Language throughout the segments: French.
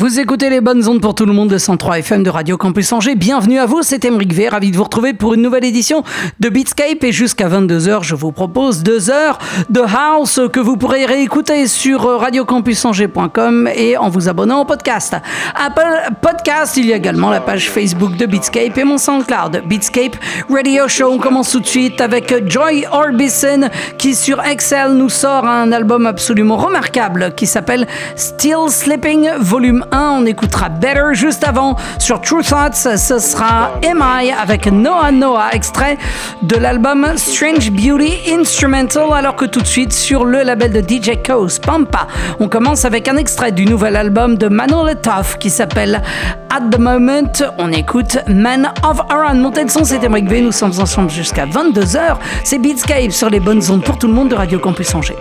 Vous écoutez les bonnes ondes pour tout le monde de 103 FM de Radio Campus Angers. Bienvenue à vous, c'est Emeric V, ravi de vous retrouver pour une nouvelle édition de Beatscape et jusqu'à 22h, je vous propose deux heures de house que vous pourrez réécouter sur radiocampusangers.com et en vous abonnant au podcast. Apple Podcast, il y a également la page Facebook de Beatscape et mon SoundCloud. Beatscape Radio Show, on commence tout de suite avec Joy Orbison qui sur Excel nous sort un album absolument remarquable qui s'appelle Still Sleeping Volume on écoutera Better juste avant. Sur True Thoughts, ce sera MI avec Noah Noah, extrait de l'album Strange Beauty Instrumental, alors que tout de suite sur le label de DJ Coase, Pampa, on commence avec un extrait du nouvel album de Manuel Tough qui s'appelle At the Moment. On écoute Man of Aran. Montez de son, c'était Mike V. Nous sommes ensemble jusqu'à 22h. C'est Beatscape sur les bonnes ondes pour tout le monde de Radio Campus Angers.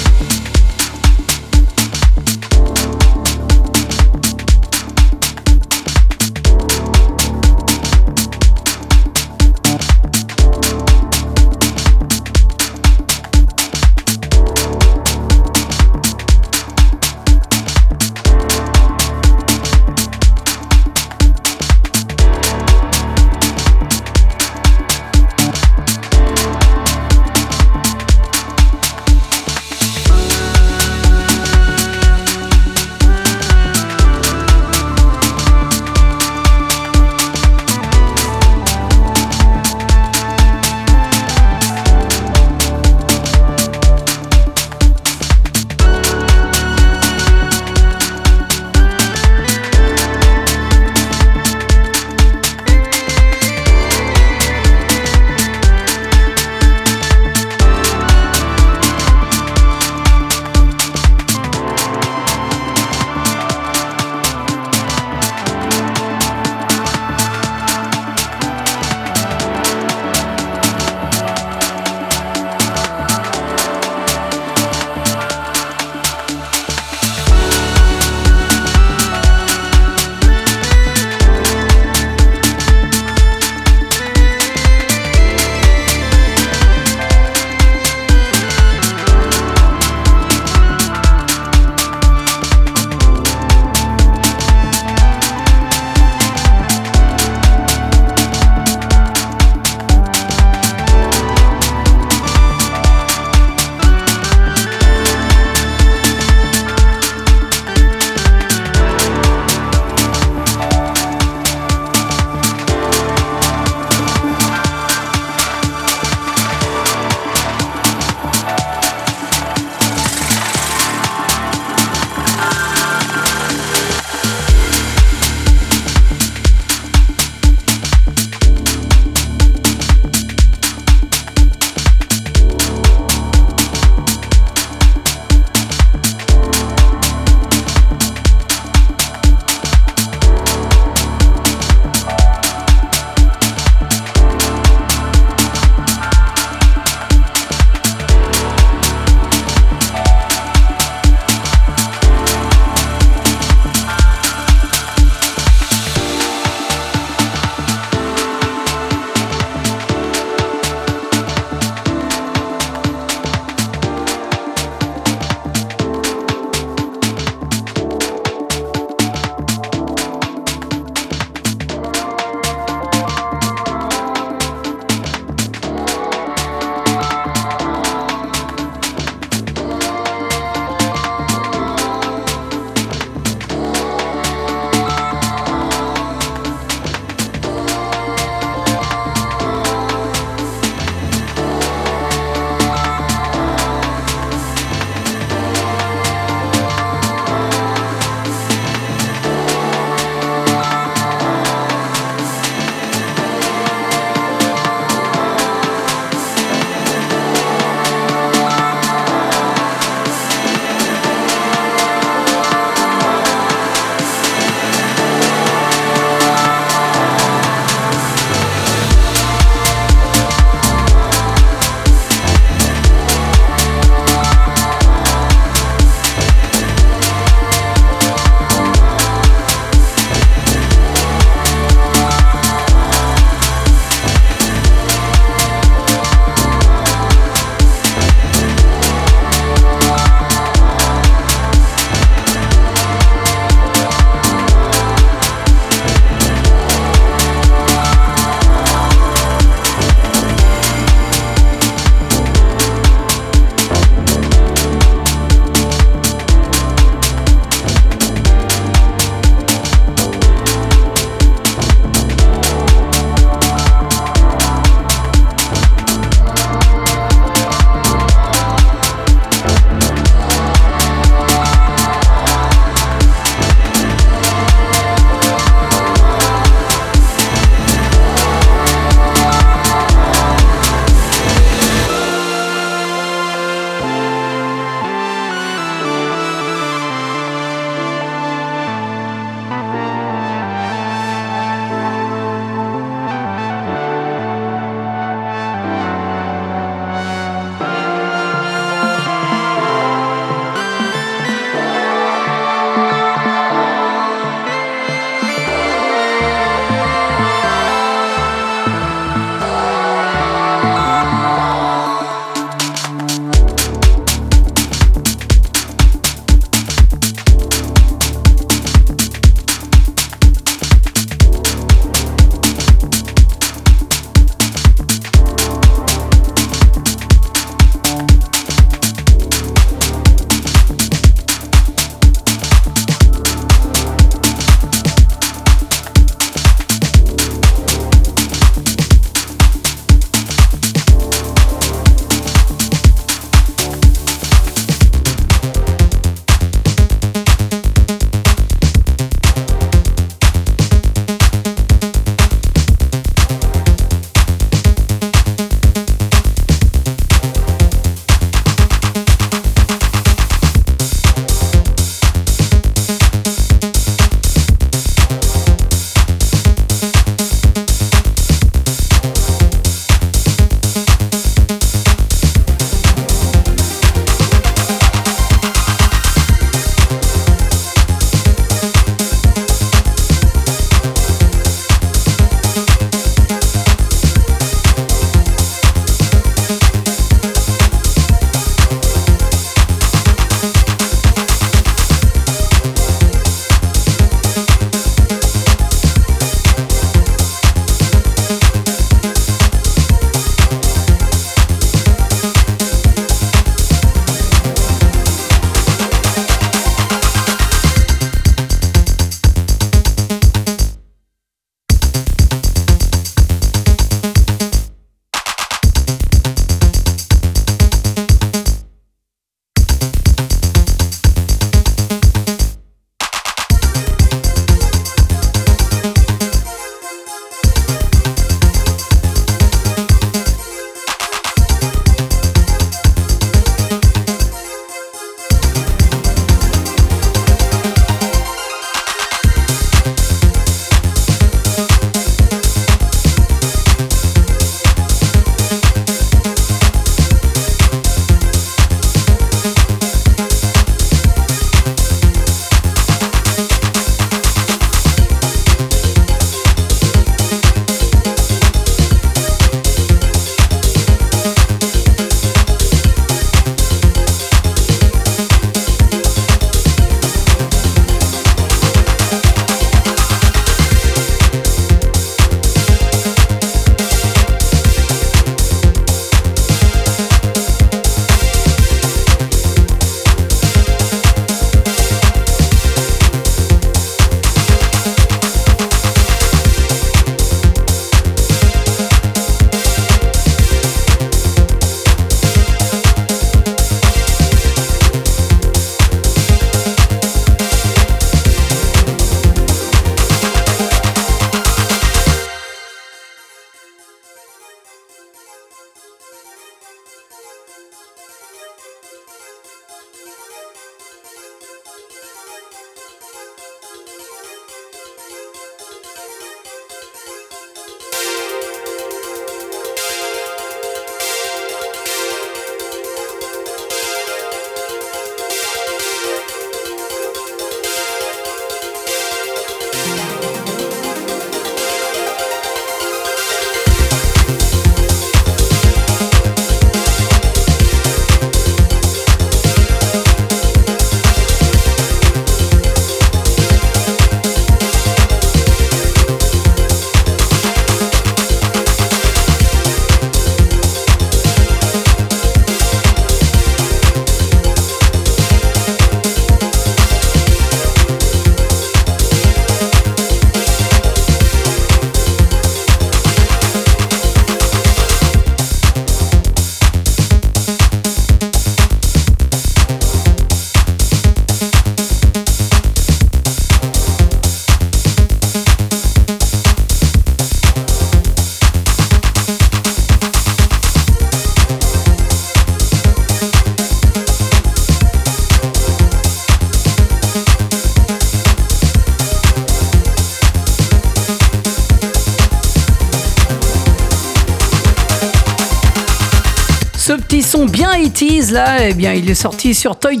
80 là, eh bien, il est sorti sur Toy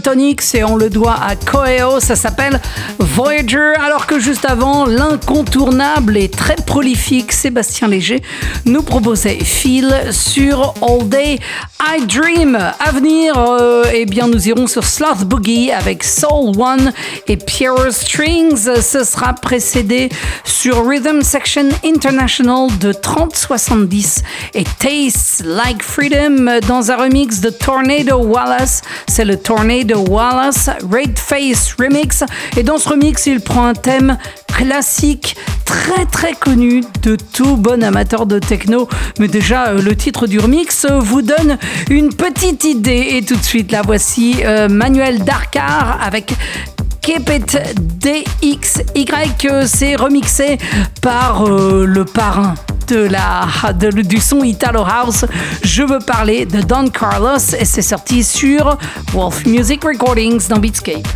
et on le doit à Koeo. Ça s'appelle Voyager. Alors que juste avant, l'incontournable et très prolifique Sébastien Léger nous proposait Feel sur All Day I Dream. À venir, euh, eh bien, nous irons sur Sloth Boogie avec Soul One et Pure Strings. Ce sera précédé sur Rhythm Section International de 3070 et Taste Like Freedom dans un remix de Tornado Wallace. C'est le Tornado Wallace Red Face Remix. Et dans ce remix, il prend un thème classique très très connu de tout bon amateur de techno. Mais déjà, euh, le titre du remix vous donne une petite idée. Et tout de suite, la voici euh, Manuel Darkar avec Keep It DXY. C'est remixé par euh, le parrain de la, du son Italo House. Je veux parler de Don Carlos et c'est sorti sur Wolf Music Recordings dans Beatscape.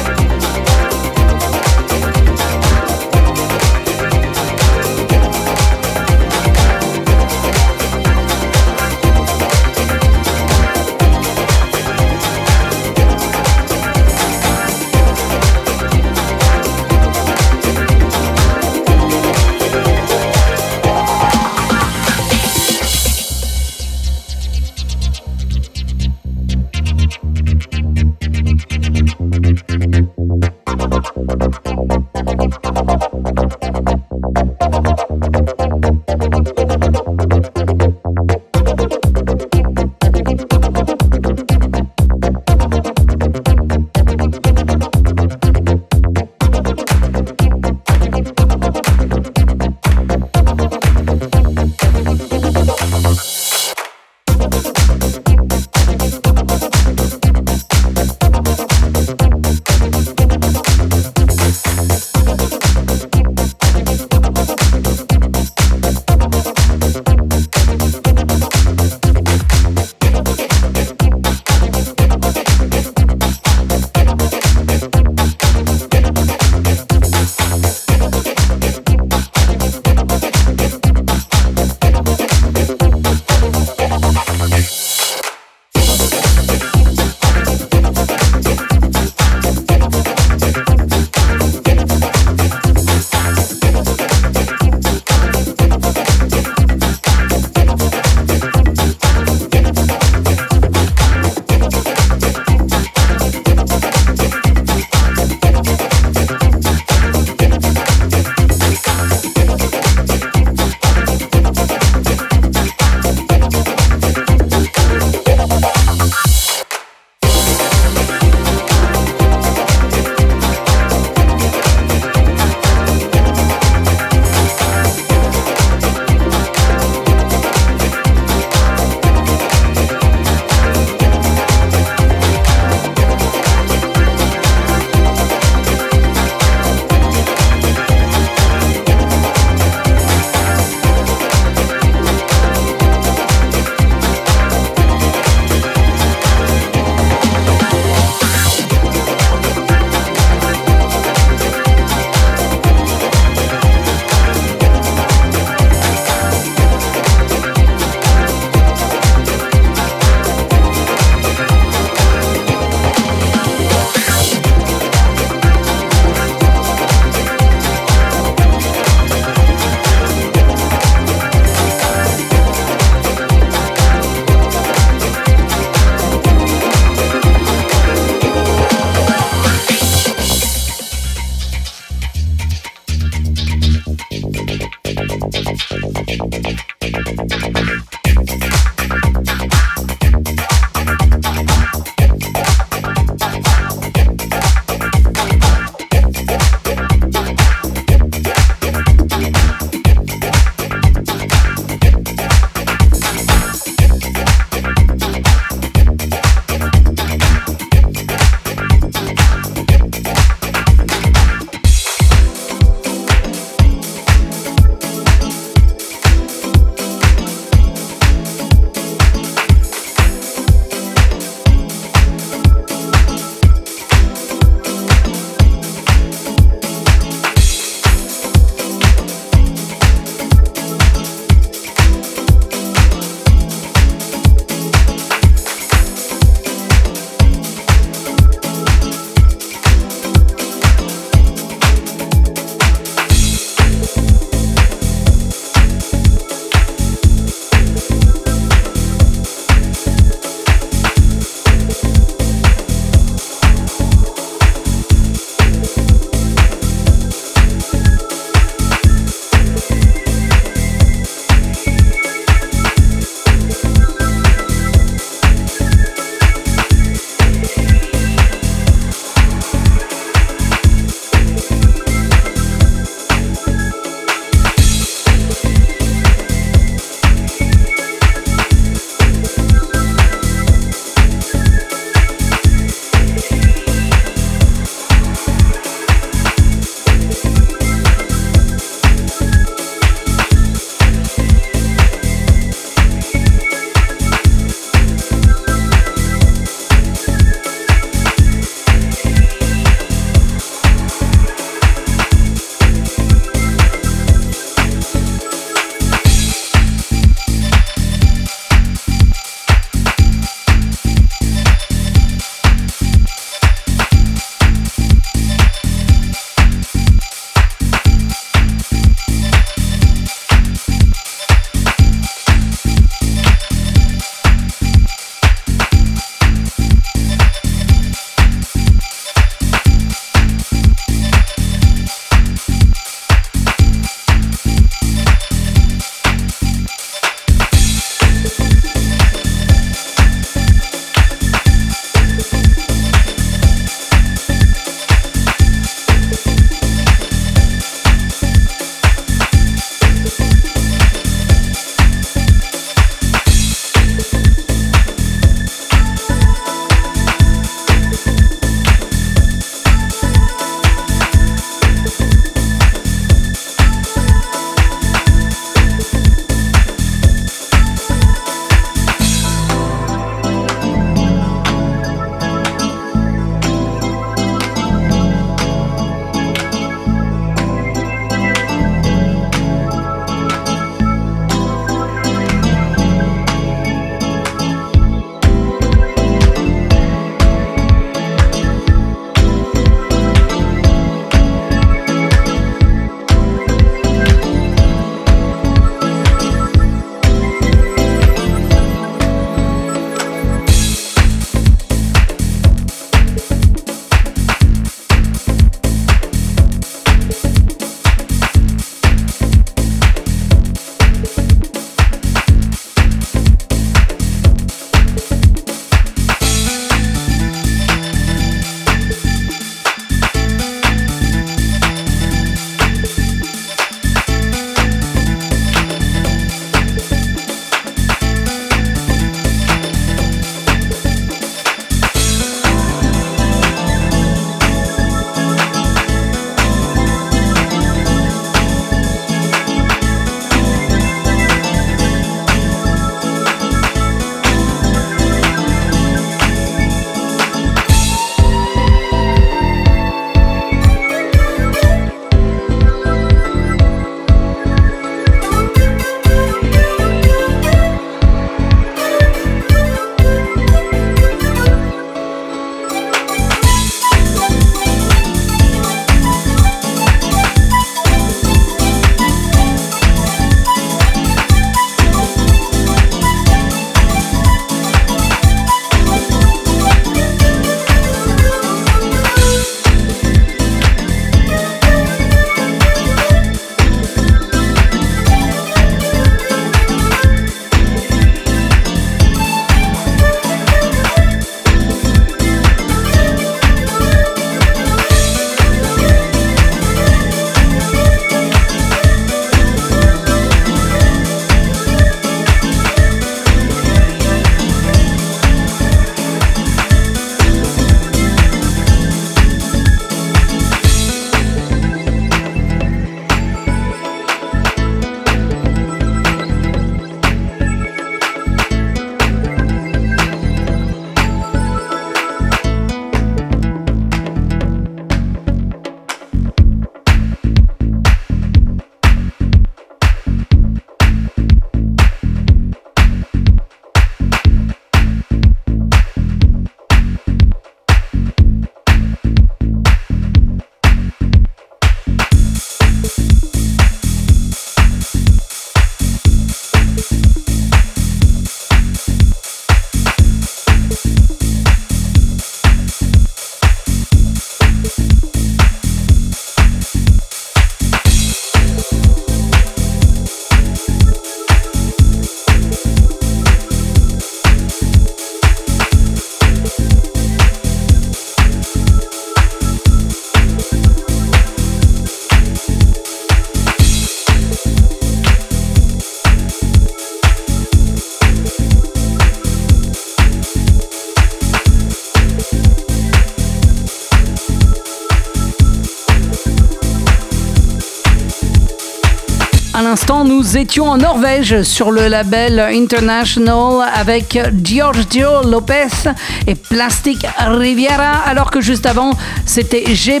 Nous étions en Norvège sur le label International avec Giorgio Lopez et Plastic Riviera, alors que juste avant, c'était G.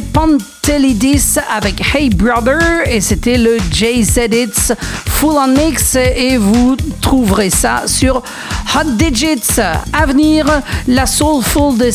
Telidis avec Hey Brother et c'était le JZ It's Full on Mix et vous trouverez ça sur Hot Digits. À venir, la soulful de.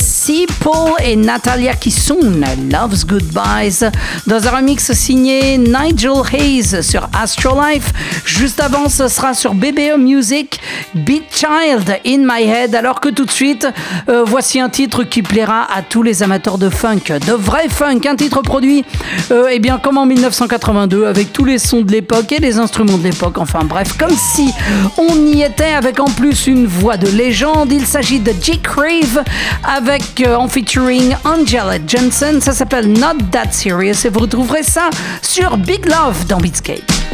Paul et Natalia Kissoon, Love's Goodbyes, dans un remix signé Nigel Hayes sur Astrolife. Juste avant, ce sera sur BBO Music, Beat Child in My Head, alors que tout de suite, euh, voici un titre qui plaira à tous les amateurs de funk, de vrai funk, un titre produit et euh, eh bien, comme en 1982, avec tous les sons de l'époque et les instruments de l'époque. Enfin bref, comme si on y était avec en plus une voix de légende. Il s'agit de J. Crave avec euh, en featuring Angela Johnson. Ça s'appelle Not That Serious et vous retrouverez ça sur Big Love dans Beatscape.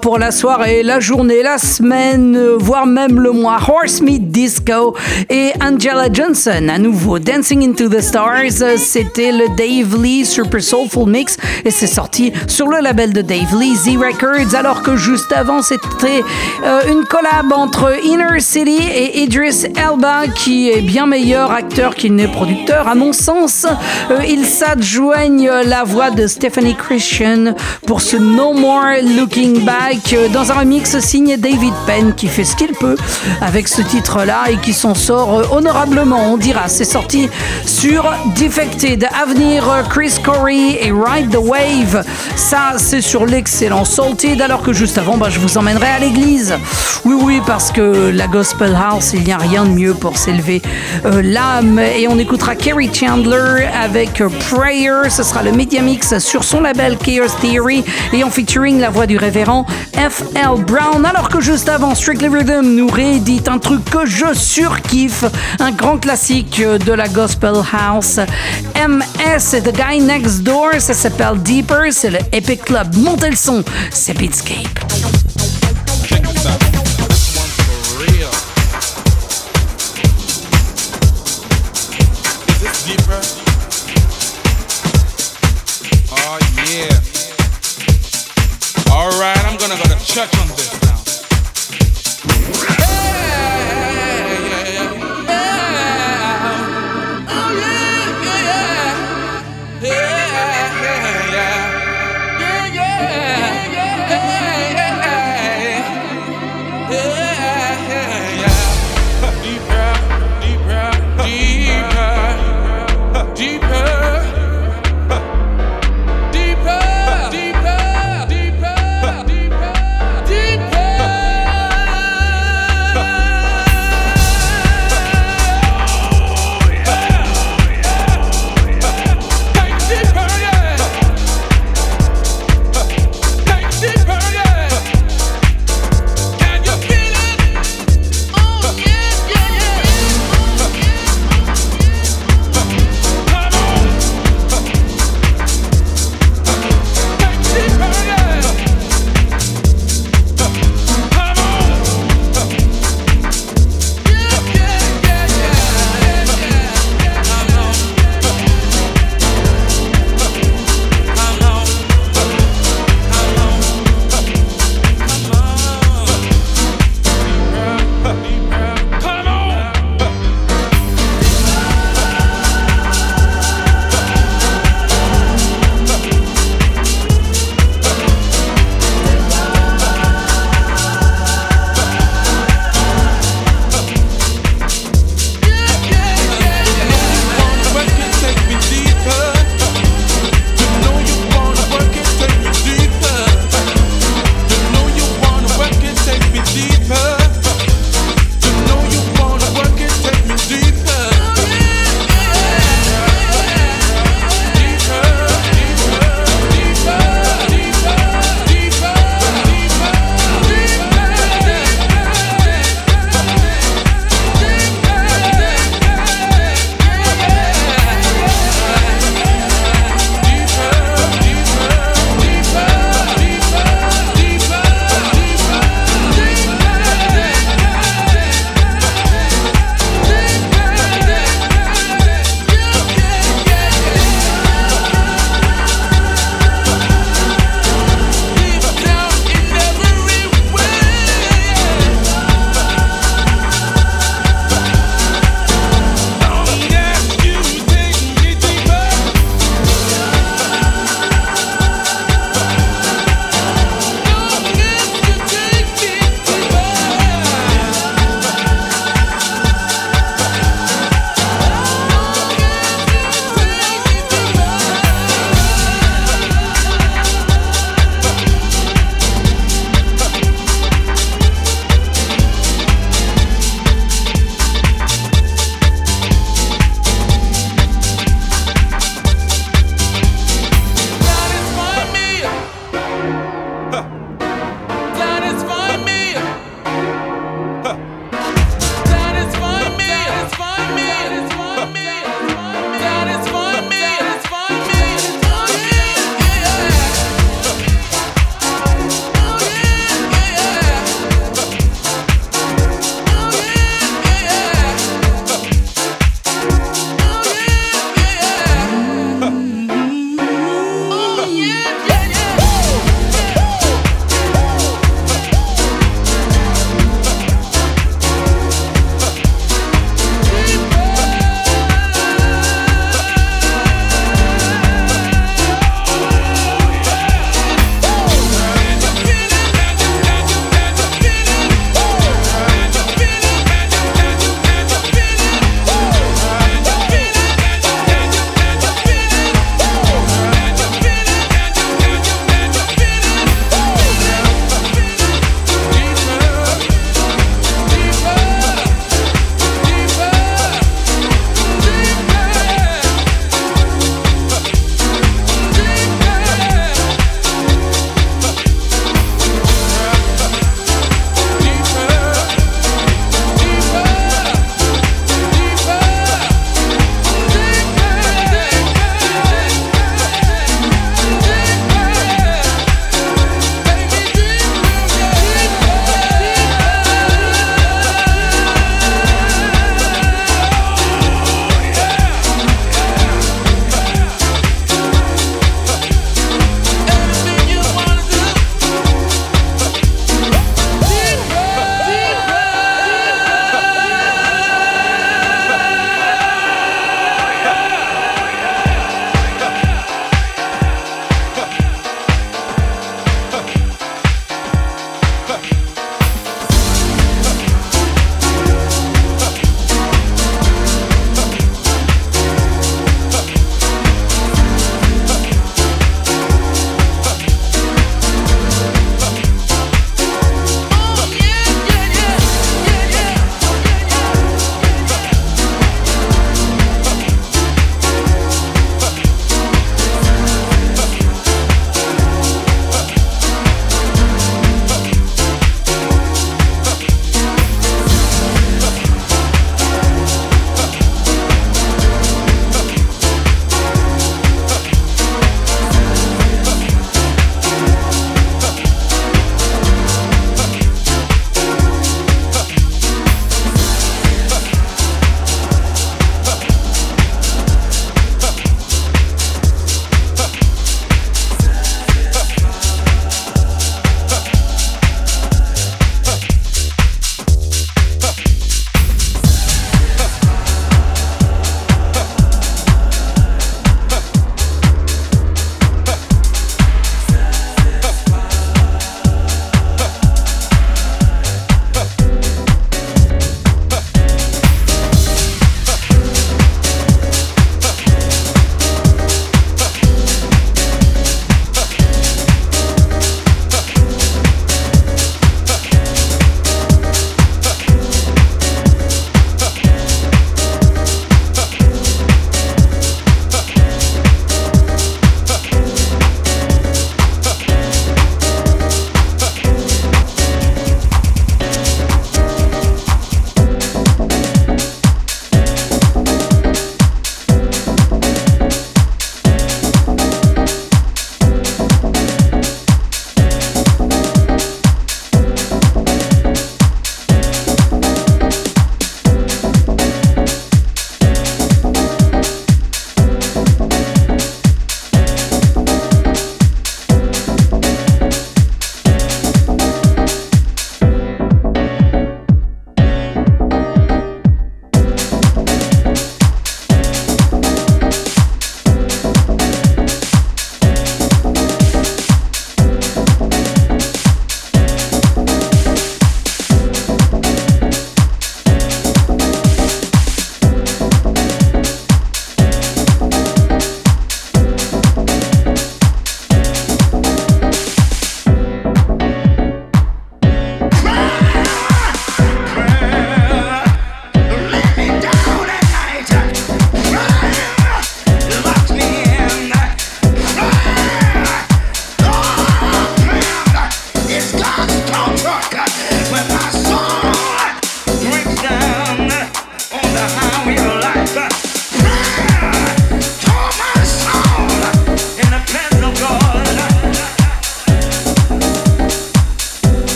Pour la soirée, la journée, la semaine, voire même le mois. Horse Meat Disco et Angela Johnson, à nouveau Dancing into the Stars. C'était le Dave Lee Super Soulful Mix et c'est sorti sur le label de Dave Lee, Z Records. Alors que juste avant, c'était euh, une collab entre Inner City et Idris Elba, qui est bien meilleur acteur qu'il n'est producteur. À mon sens, euh, ils s'adjoignent la voix de Stephanie Christian pour ce No More Looking Euh, dans un remix signé David Penn qui fait ce qu'il peut avec ce titre-là et qui s'en sort euh, honorablement, on dira. C'est sorti sur Defected. Avenir Chris Corey et Ride the Wave. Ça, c'est sur l'excellent Salted, alors que juste avant, bah, je vous emmènerai à l'église. Oui, oui, parce que la Gospel House, il n'y a rien de mieux pour s'élever euh, l'âme. Et on écoutera Kerry Chandler avec Prayer. Ce sera le Media Mix sur son label Chaos Theory et en featuring la voix du révérend F.L. Brown. Alors que juste avant, Strictly Rhythm nous réédite un truc que je surkiffe, un grand classique de la Gospel House. MS The Guy Next Door, ça s'appelle Deeper, c'est le Epic Club. Montez le son, c'est Beatscape.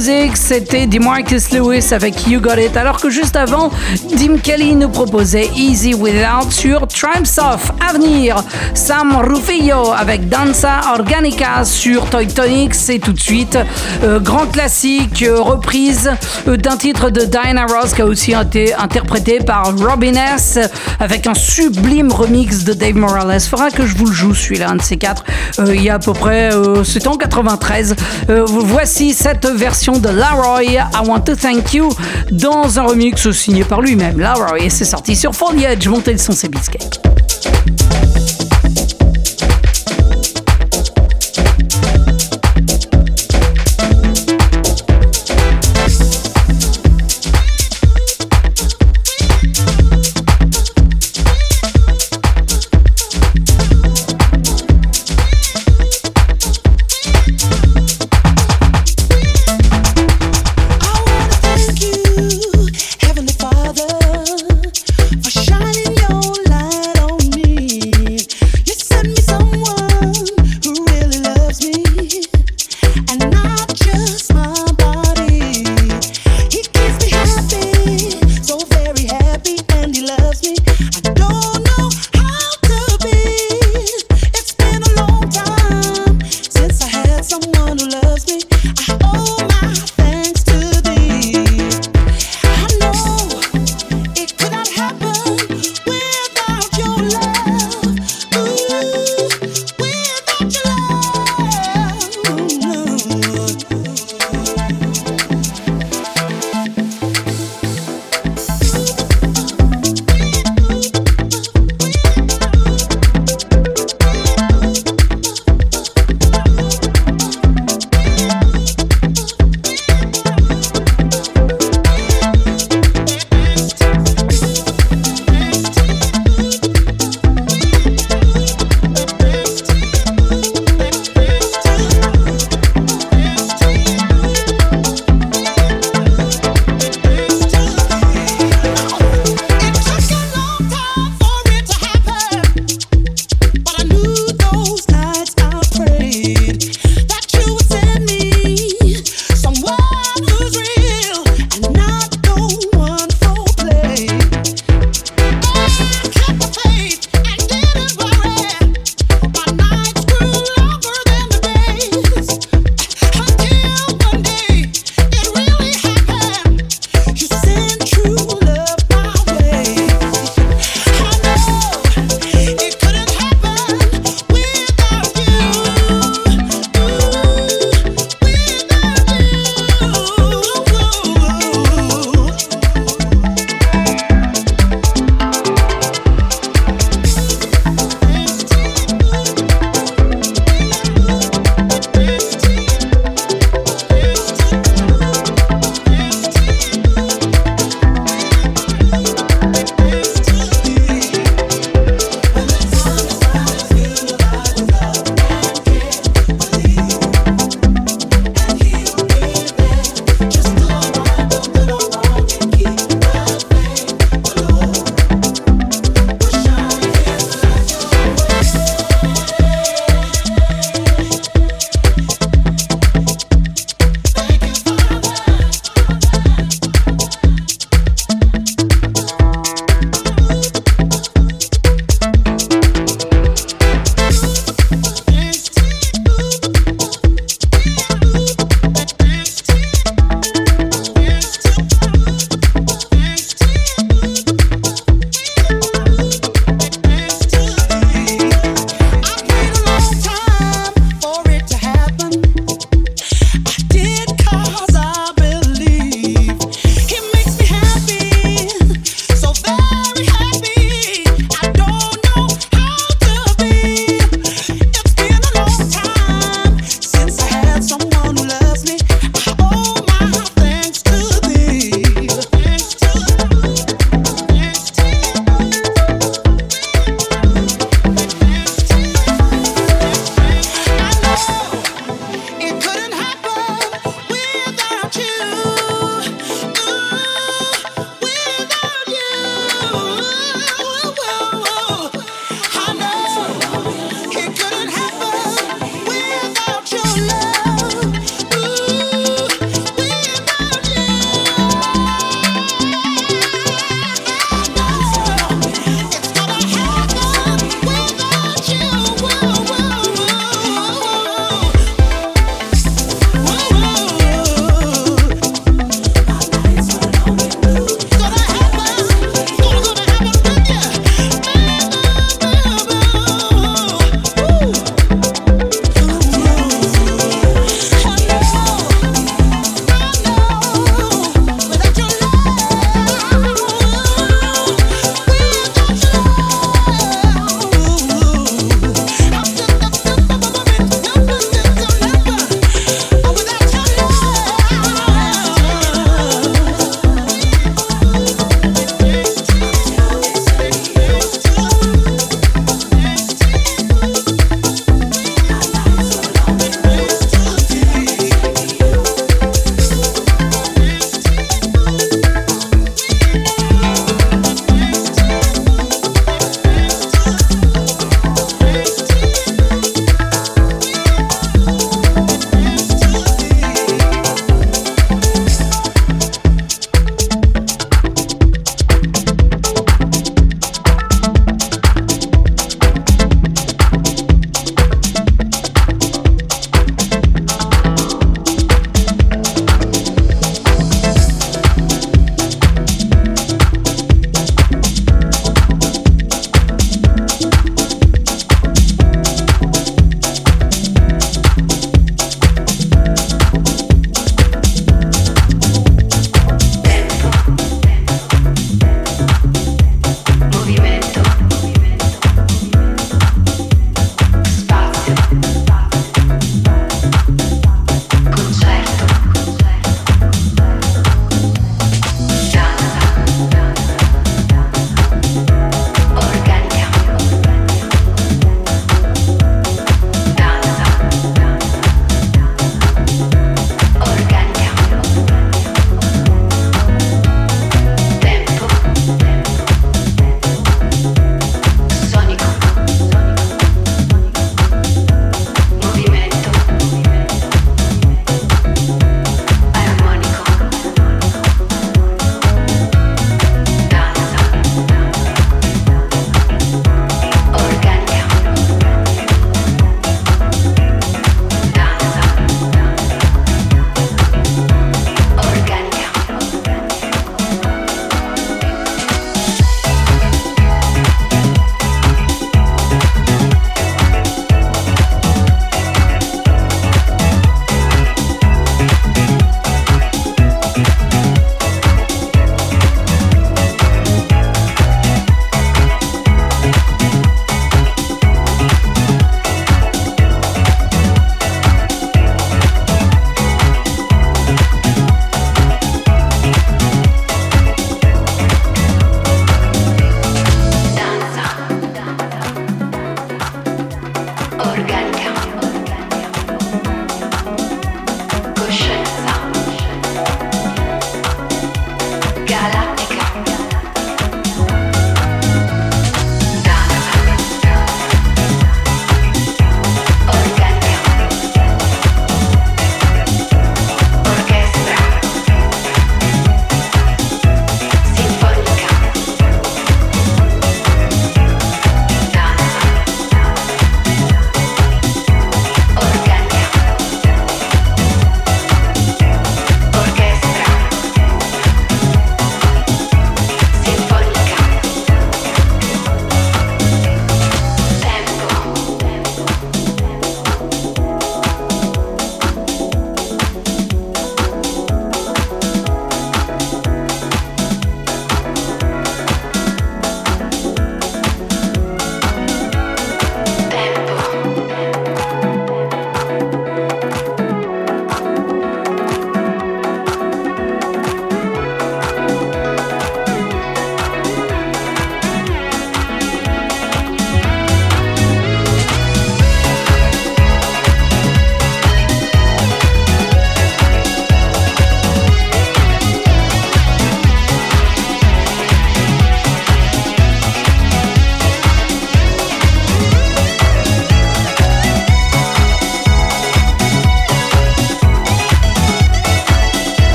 Music, c'était Demarcus Lewis avec You Got It, alors que juste avant, Dim Kelly nous proposait Easy Without sur Triumphs of Avenir. Sam Rufillo avec Danza Organica sur Toy Tonic, c'est tout de suite euh, grand classique, euh, reprise euh, d'un titre de Diana Ross qui a aussi été interprété par Robin S avec un sublime remix de Dave Morales. Faudra que je vous le joue celui-là, un de ces quatre. Il y a à peu près, c'était en 93. voici cette version de Laroy, I Want to Thank You, dans un remix signé par lui-même. Laroy, c'est sorti sur Foliage. Montez le son, c'est.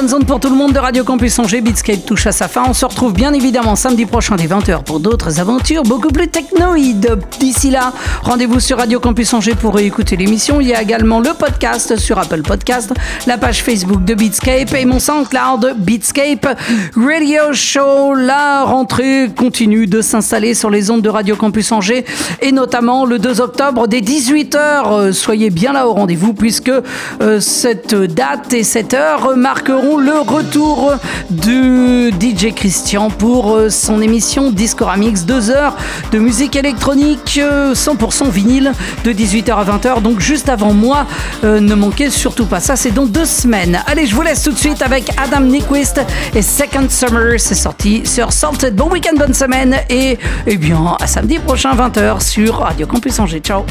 Bonnes ondes pour tout le monde de Radio Campus Angers. Beatscape touche à sa fin. On se retrouve bien évidemment samedi prochain dès 20h pour d'autres aventures beaucoup plus technoïdes. D'ici là, rendez-vous sur Radio Campus Angers pour écouter l'émission. Il y a également le podcast sur Apple Podcast, la page Facebook de Beatscape et mon SoundCloud Beatscape Radio Show. La rentrée continue de s'installer sur les ondes de Radio Campus Angers et notamment le 2 octobre dès 18h. Soyez bien là au rendez-vous puisque euh, cette date et cette heure marqueront le retour du DJ Christian pour euh, son émission Discoramix. Deux heures de musique électronique 100% euh, vinyle de 18h à 20h. Donc juste avant moi, ne manquez surtout pas ça. C'est dans deux semaines. Allez, je vous laisse tout de suite avec Adam Nyquist et Second Summer. C'est sorti sur Salted. Bon week-end, bonne semaine et, eh bien, à samedi prochain 20h sur Radio Campus Angers. Ciao